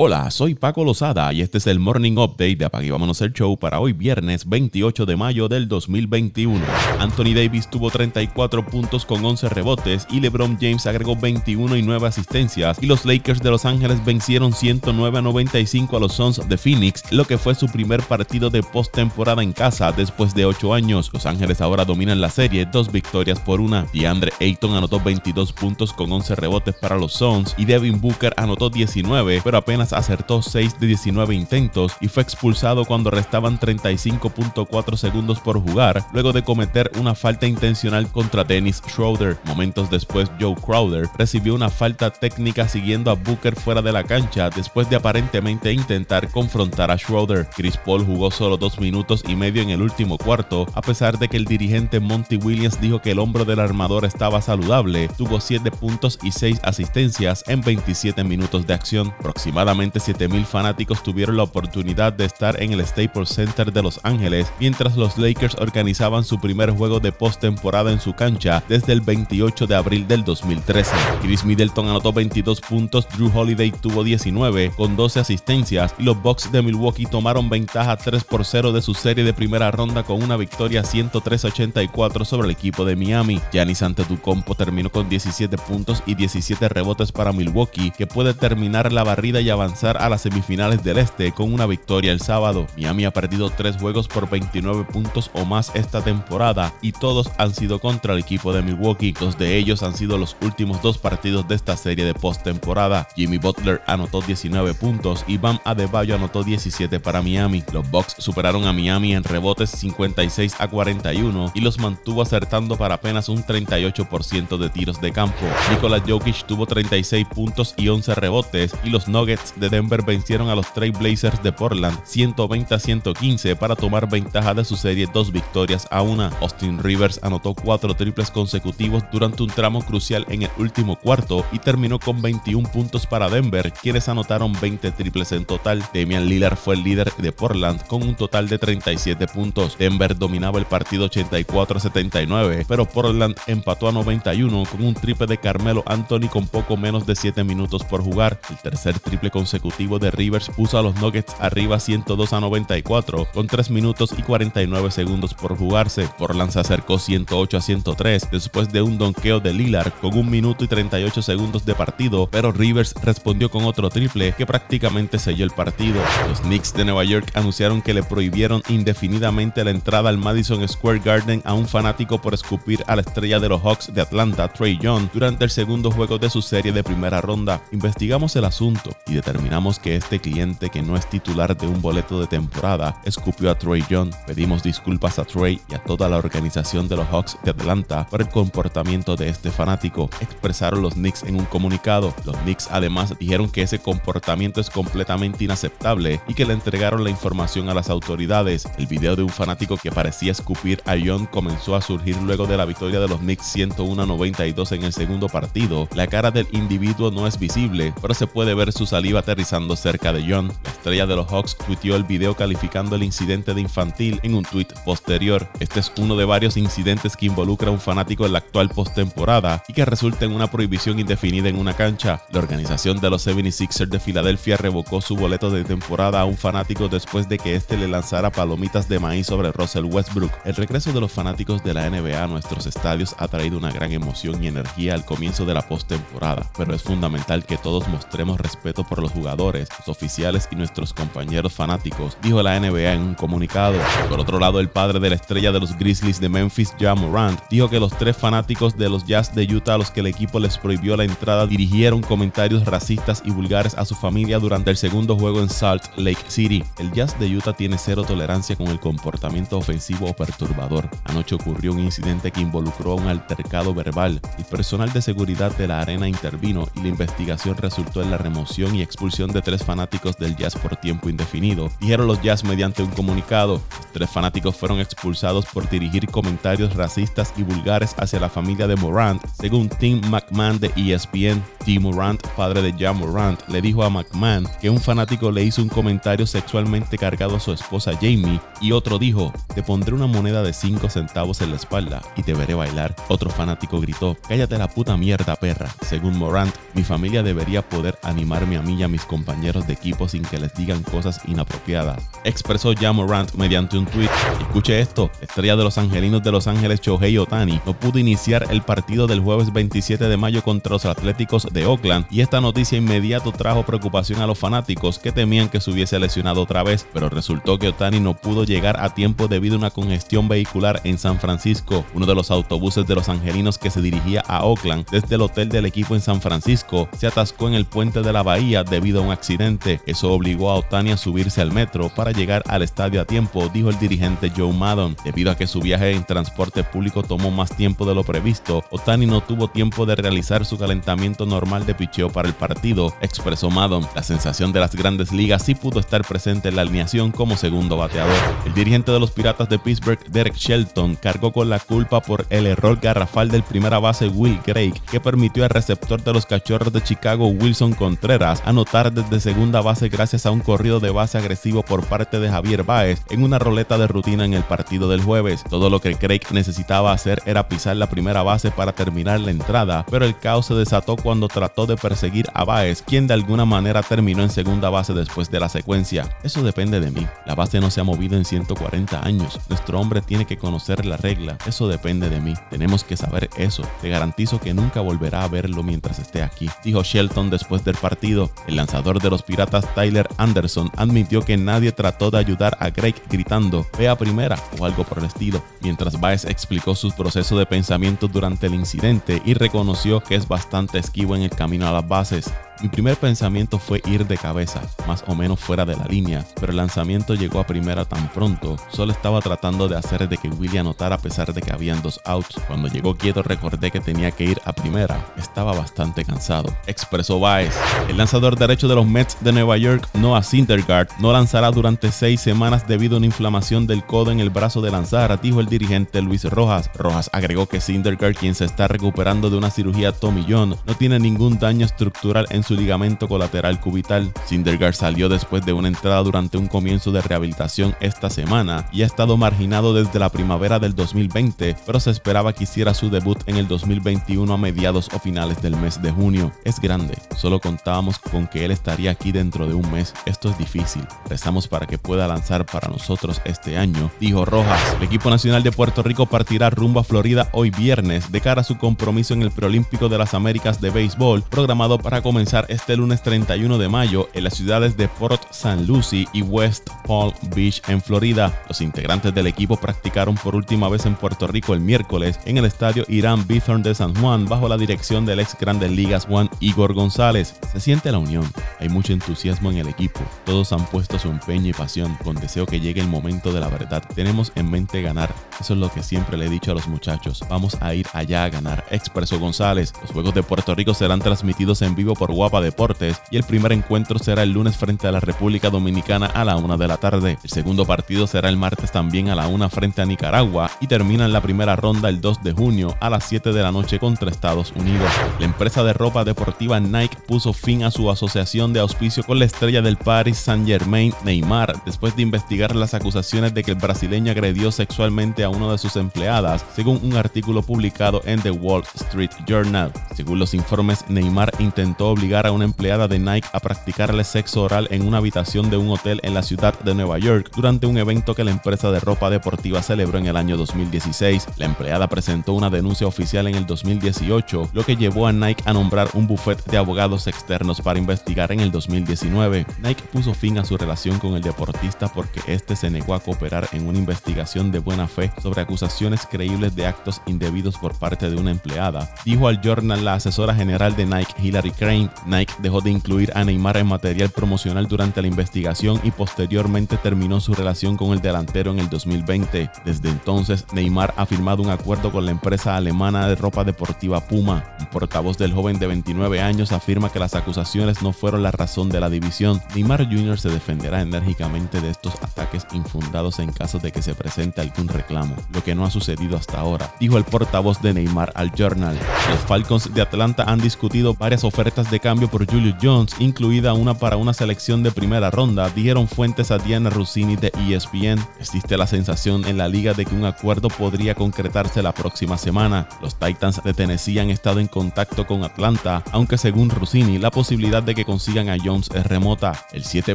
Hola, soy Paco Lozada y este es el Morning Update de Apague Vámonos el Show para hoy viernes 28 de mayo del 2021. Anthony Davis tuvo 34 puntos con 11 rebotes y LeBron James agregó 21 y 9 asistencias y los Lakers de Los Ángeles vencieron 109 a 95 a los Suns de Phoenix, lo que fue su primer partido de postemporada en casa después de 8 años. Los Ángeles ahora dominan la serie, dos victorias por una. DeAndre Ayton anotó 22 puntos con 11 rebotes para los Suns y Devin Booker anotó 19, pero apenas acertó 6 de 19 intentos y fue expulsado cuando restaban 35.4 segundos por jugar, luego de cometer una falta intencional contra Dennis Schroeder. Momentos después, Joe Crowder recibió una falta técnica siguiendo a Booker fuera de la cancha después de aparentemente intentar confrontar a Schroeder. Chris Paul jugó solo dos minutos y medio en el último cuarto, a pesar de que el dirigente Monty Williams dijo que el hombro del armador estaba saludable, tuvo 7 puntos y 6 asistencias en 27 minutos de acción. Aproximadamente 7000 fanáticos tuvieron la oportunidad de estar en el Staples Center de Los Ángeles mientras los Lakers organizaban su primer juego de postemporada en su cancha desde el 28 de abril del 2013. Chris Middleton anotó 22 puntos, Drew Holiday tuvo 19 con 12 asistencias y los Bucks de Milwaukee tomaron ventaja 3 por 0 de su serie de primera ronda con una victoria 103-84 sobre el equipo de Miami. Giannis Antetokounmpo terminó con 17 puntos y 17 rebotes para Milwaukee que puede terminar la barrida y avanzar a las semifinales del Este con una victoria el sábado. Miami ha perdido tres juegos por 29 puntos o más esta temporada y todos han sido contra el equipo de Milwaukee. Dos de ellos han sido los últimos dos partidos de esta serie de postemporada. Jimmy Butler anotó 19 puntos y Bam Adebayo anotó 17 para Miami. Los Bucks superaron a Miami en rebotes 56 a 41 y los mantuvo acertando para apenas un 38% de tiros de campo. Nikola Jokic tuvo 36 puntos y 11 rebotes y los Nuggets de Denver vencieron a los Trail Blazers de Portland 120 a 115 para tomar ventaja de su serie dos victorias a una. Austin Rivers anotó cuatro triples consecutivos durante un tramo crucial en el último cuarto y terminó con 21 puntos para Denver, quienes anotaron 20 triples en total. Damian Lillard fue el líder de Portland con un total de 37 puntos. Denver dominaba el partido 84 a 79, pero Portland empató a 91 con un triple de Carmelo Anthony con poco menos de 7 minutos por jugar. El tercer triple consecutivo de Rivers puso a los Nuggets arriba 102 a 94 con 3 minutos y 49 segundos por jugarse. Portland se acercó 108 a 103 después de un donqueo de Lillard con 1 minuto y 38 segundos de partido, pero Rivers respondió con otro triple que prácticamente selló el partido. Los Knicks de Nueva York anunciaron que le prohibieron indefinidamente la entrada al Madison Square Garden a un fanático por escupir a la estrella de los Hawks de Atlanta, Trey Young, durante el segundo juego de su serie de primera ronda. Investigamos el asunto y determinamos que este cliente que no es titular de un boleto de temporada escupió a Troy Young. Pedimos disculpas a Troy y a toda la organización de los Hawks de Atlanta por el comportamiento de este fanático, expresaron los Knicks en un comunicado. Los Knicks además dijeron que ese comportamiento es completamente inaceptable y que le entregaron la información a las autoridades. El video de un fanático que parecía escupir a Young comenzó a surgir luego de la victoria de los Knicks 101 92 en el segundo partido. La cara del individuo no es visible, pero se puede ver su aterrizando cerca de John. La estrella de los Hawks tuiteó el video calificando el incidente de infantil en un tweet posterior. Este es uno de varios incidentes que involucra a un fanático en la actual postemporada y que resulta en una prohibición indefinida en una cancha. La organización de los 76ers de Filadelfia revocó su boleto de temporada a un fanático después de que éste le lanzara palomitas de maíz sobre Russell Westbrook. El regreso de los fanáticos de la NBA a nuestros estadios ha traído una gran emoción y energía al comienzo de la postemporada, pero es fundamental que todos mostremos respeto por los jugadores, los oficiales y nuestros compañeros fanáticos, dijo la NBA en un comunicado. Por otro lado, el padre de la estrella de los Grizzlies de Memphis, Ja Morant, dijo que los tres fanáticos de los Jazz de Utah a los que el equipo les prohibió la entrada dirigieron comentarios racistas y vulgares a su familia durante el segundo juego en Salt Lake City. El Jazz de Utah tiene cero tolerancia con el comportamiento ofensivo o perturbador. Anoche ocurrió un incidente que involucró a un altercado verbal. El personal de seguridad de la arena intervino y la investigación resultó en la remoción y expulsión de tres fanáticos del Jazz por tiempo indefinido, dijeron los Jazz mediante un comunicado. Tres fanáticos fueron expulsados por dirigir comentarios racistas y vulgares hacia la familia de Morant, según Tim McMahon de ESPN. Tim Morant, padre de Jan Morant, le dijo a McMahon que un fanático le hizo un comentario sexualmente cargado a su esposa Jamie y otro dijo, te pondré una moneda de 5 centavos en la espalda y te veré bailar. Otro fanático gritó, cállate la puta mierda perra. Según Morant, mi familia debería poder animarme a mí mis compañeros de equipo sin que les digan cosas inapropiadas. Expresó Jamorant mediante un tweet. Escuche esto, estrella de los angelinos de Los Ángeles Shohei Otani no pudo iniciar el partido del jueves 27 de mayo contra los Atléticos de Oakland y esta noticia inmediato trajo preocupación a los fanáticos que temían que se hubiese lesionado otra vez, pero resultó que Otani no pudo llegar a tiempo debido a una congestión vehicular en San Francisco. Uno de los autobuses de los angelinos que se dirigía a Oakland desde el hotel del equipo en San Francisco se atascó en el puente de la bahía debido a un accidente. Eso obligó a Otani a subirse al metro para llegar al estadio a tiempo, dijo el dirigente Joe Maddon. Debido a que su viaje en transporte público tomó más tiempo de lo previsto, Otani no tuvo tiempo de realizar su calentamiento normal de picheo para el partido, expresó Maddon. La sensación de las grandes ligas sí pudo estar presente en la alineación como segundo bateador. El dirigente de los Piratas de Pittsburgh, Derek Shelton, cargó con la culpa por el error garrafal del primera base Will Craig, que permitió al receptor de los Cachorros de Chicago, Wilson Contreras, anotar desde segunda base gracias a un corrido de base agresivo por parte de Javier Baez en una roleta de rutina en el partido del jueves. Todo lo que Craig necesitaba hacer era pisar la primera base para terminar la entrada, pero el caos se desató cuando trató de perseguir a Baez, quien de alguna manera terminó en segunda base después de la secuencia. Eso depende de mí. La base no se ha movido en 140 años. Nuestro hombre tiene que conocer la regla. Eso depende de mí. Tenemos que saber eso. Te garantizo que nunca volverá a verlo mientras esté aquí, dijo Shelton después del partido. El lanzador de los Piratas Tyler Anderson admitió que nadie trató de ayudar a Greg gritando, ve a primera o algo por el estilo, mientras Baez explicó su proceso de pensamiento durante el incidente y reconoció que es bastante esquivo en el camino a las bases. Mi primer pensamiento fue ir de cabeza, más o menos fuera de la línea, pero el lanzamiento llegó a primera tan pronto, solo estaba tratando de hacer de que Willie anotara a pesar de que habían dos outs. Cuando llegó quieto recordé que tenía que ir a primera, estaba bastante cansado, expresó Baez. El lanzador derecho de los Mets de Nueva York, Noah Syndergaard, no lanzará durante seis semanas debido a una inflamación del codo en el brazo de lanzar, dijo el dirigente Luis Rojas. Rojas agregó que Syndergaard, quien se está recuperando de una cirugía Tommy John, no tiene ningún daño estructural en su ligamento colateral cubital. Syndergaard salió después de una entrada durante un comienzo de rehabilitación esta semana y ha estado marginado desde la primavera del 2020, pero se esperaba que hiciera su debut en el 2021 a mediados o finales del mes de junio. Es grande, solo contábamos con que él estaría aquí dentro de un mes. Esto es difícil. Rezamos para que pueda lanzar para nosotros este año, dijo Rojas. El equipo nacional de Puerto Rico partirá rumbo a Florida hoy viernes de cara a su compromiso en el Preolímpico de las Américas de Béisbol, programado para comenzar este lunes 31 de mayo en las ciudades de Port St. Lucie y West Palm Beach en Florida. Los integrantes del equipo practicaron por última vez en Puerto Rico el miércoles en el estadio Irán Bithorn de San Juan bajo la dirección del ex Grandes Ligas Juan Igor González. Se siente la unión, hay mucho entusiasmo en el equipo, todos han puesto su empeño y pasión con deseo que llegue el momento de la verdad. Tenemos en mente ganar, eso es lo que siempre le he dicho a los muchachos, vamos a ir allá a ganar, expresó González. Los Juegos de Puerto Rico serán transmitidos en vivo por Guapa Deportes y el primer encuentro será el lunes frente a la República Dominicana a la una de la tarde. El segundo partido será el martes también a la una frente a Nicaragua y termina en la primera ronda el 2 de junio a las 7 de la noche contra Estados Unidos. La empresa de ropa deportiva Nike puso fin a su asociación de auspicio con la estrella del Paris Saint-Germain Neymar después de investigar las acusaciones de que el brasileño agredió sexualmente a una de sus empleadas, según un artículo publicado en The Wall Street Journal. Según los informes, Neymar intentó obligar a una empleada de Nike a practicarle sexo oral en una habitación de un hotel en la ciudad de Nueva York durante un evento que la empresa de ropa deportiva celebró en el año 2016. La empleada presentó una denuncia oficial en el 2018, lo que llevó a Nike a nombrar un bufete de abogados externos para investigar en el 2019. Nike puso fin a su relación con el deportista porque este se negó a cooperar en una investigación de buena fe sobre acusaciones creíbles de actos indebidos por parte de una empleada. Dijo al Journal la asesora general de Nike, Hillary Crane, Nike dejó de incluir a Neymar en material promocional durante la investigación y posteriormente terminó su relación con el delantero en el 2020. Desde entonces, Neymar ha firmado un acuerdo con la empresa alemana de ropa deportiva Puma. Un portavoz del joven de 29 años afirma que las acusaciones no fueron la razón de la división. Neymar Jr. se defenderá enérgicamente de estos ataques infundados en caso de que se presente algún reclamo, lo que no ha sucedido hasta ahora, dijo el portavoz de Neymar al Journal. Los Falcons de Atlanta han discutido varias ofertas de cambio por Julius Jones, incluida una para una selección de primera ronda, dijeron fuentes a Diana Rossini de ESPN. Existe la sensación en la liga de que un acuerdo podría concretarse la próxima semana. Los Titans de Tennessee han estado en contacto con Atlanta, aunque según Rossini la posibilidad de que consigan a Jones es remota. El siete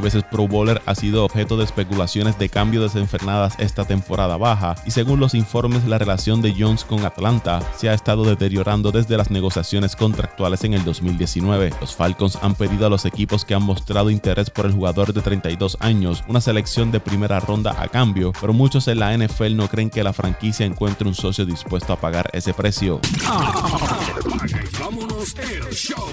veces Pro Bowler ha sido objeto de especulaciones de cambio desenfrenadas esta temporada baja y según los informes la relación de Jones con Atlanta se ha estado deteriorando desde las negociaciones contractuales en el 2019. Los Falcons han pedido a los equipos que han mostrado interés por el jugador de 32 años una selección de primera ronda a cambio, pero muchos en la NFL no creen que la franquicia encuentre un socio dispuesto a pagar ese precio. vámonos el show.